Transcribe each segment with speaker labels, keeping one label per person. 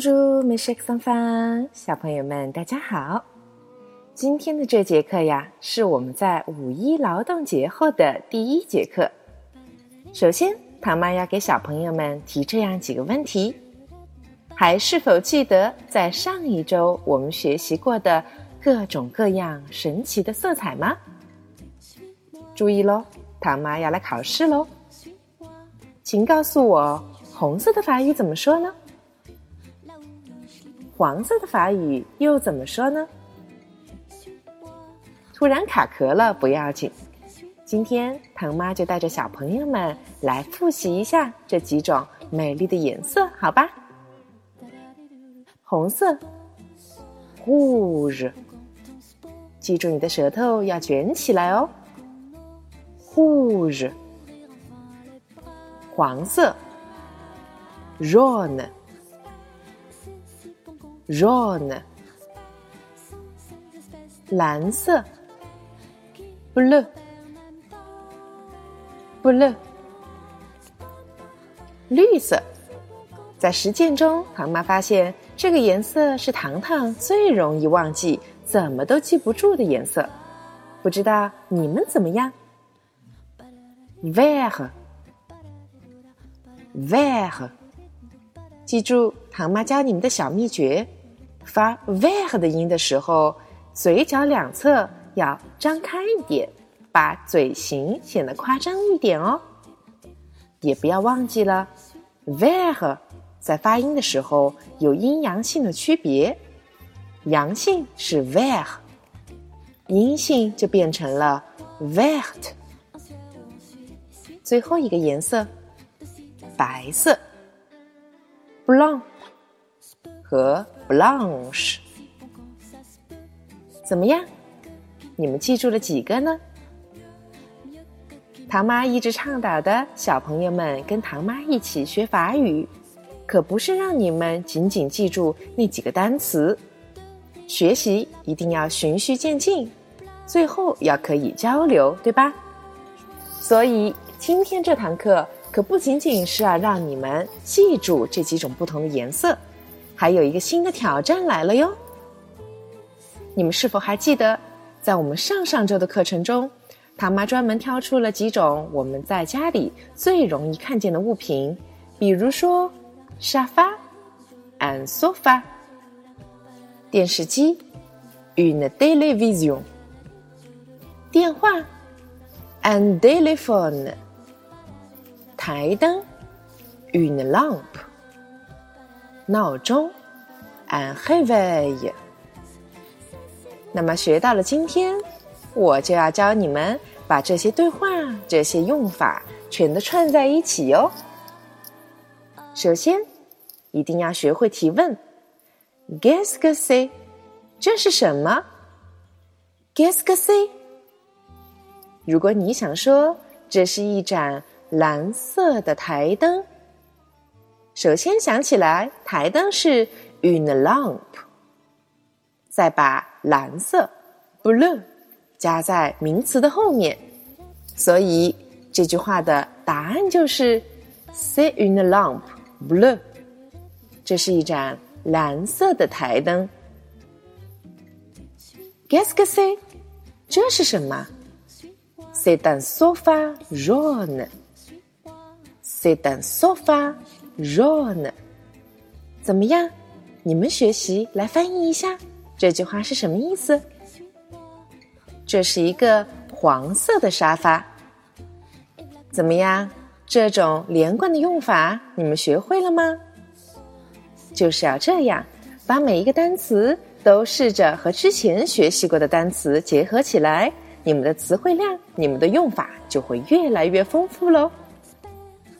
Speaker 1: 是桑芳，小朋友们大家好。今天的这节课呀，是我们在五一劳动节后的第一节课。首先，唐妈要给小朋友们提这样几个问题：还是否记得在上一周我们学习过的各种各样神奇的色彩吗？注意喽，唐妈要来考试喽。请告诉我，红色的法语怎么说呢？黄色的法语又怎么说呢？突然卡壳了不要紧，今天唐妈就带着小朋友们来复习一下这几种美丽的颜色，好吧？红色，rouge，记住你的舌头要卷起来哦。rouge，黄色，jaune。jaune，蓝色，blue，blue，绿色。在实践中，唐妈发现这个颜色是糖糖最容易忘记、怎么都记不住的颜色。不知道你们怎么样？vert，vert，记住唐妈教你们的小秘诀。发 “ver” 的音的时候，嘴角两侧要张开一点，把嘴型显得夸张一点哦。也不要忘记了，“ver” 在发音的时候有阴阳性的区别，阳性是 “ver”，阴性就变成了 “vert”。最后一个颜色，白色，blanc。和 blanche，怎么样？你们记住了几个呢？唐妈一直倡导的小朋友们跟唐妈一起学法语，可不是让你们仅仅记住那几个单词。学习一定要循序渐进，最后要可以交流，对吧？所以今天这堂课可不仅仅是要让你们记住这几种不同的颜色。还有一个新的挑战来了哟！你们是否还记得，在我们上上周的课程中，唐妈专门挑出了几种我们在家里最容易看见的物品，比如说沙发 （and sofa）、电视机 （une télévision）、电话 （un téléphone）、台灯 （une lamp，。闹钟，an réveil。那么学到了今天，我就要教你们把这些对话、这些用法全都串在一起哟。首先，一定要学会提问，Qu'est-ce que c'est？这是什么？Qu'est-ce que c'est？如果你想说这是一盏蓝色的台灯。首先想起来，台灯是 une lamp，再把蓝色 blue 加在名词的后面，所以这句话的答案就是 c'est une lamp blue 这是一盏蓝色的台灯。Guess a C，这是什么？C'est un sofa jaune。C'est un sofa。Ron，怎么样？你们学习来翻译一下这句话是什么意思？这是一个黄色的沙发。怎么样？这种连贯的用法你们学会了吗？就是要这样，把每一个单词都试着和之前学习过的单词结合起来，你们的词汇量、你们的用法就会越来越丰富喽。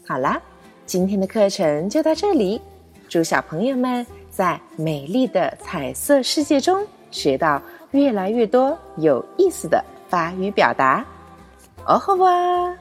Speaker 1: 好啦。今天的课程就到这里，祝小朋友们在美丽的彩色世界中学到越来越多有意思的法语表达。哦吼哇！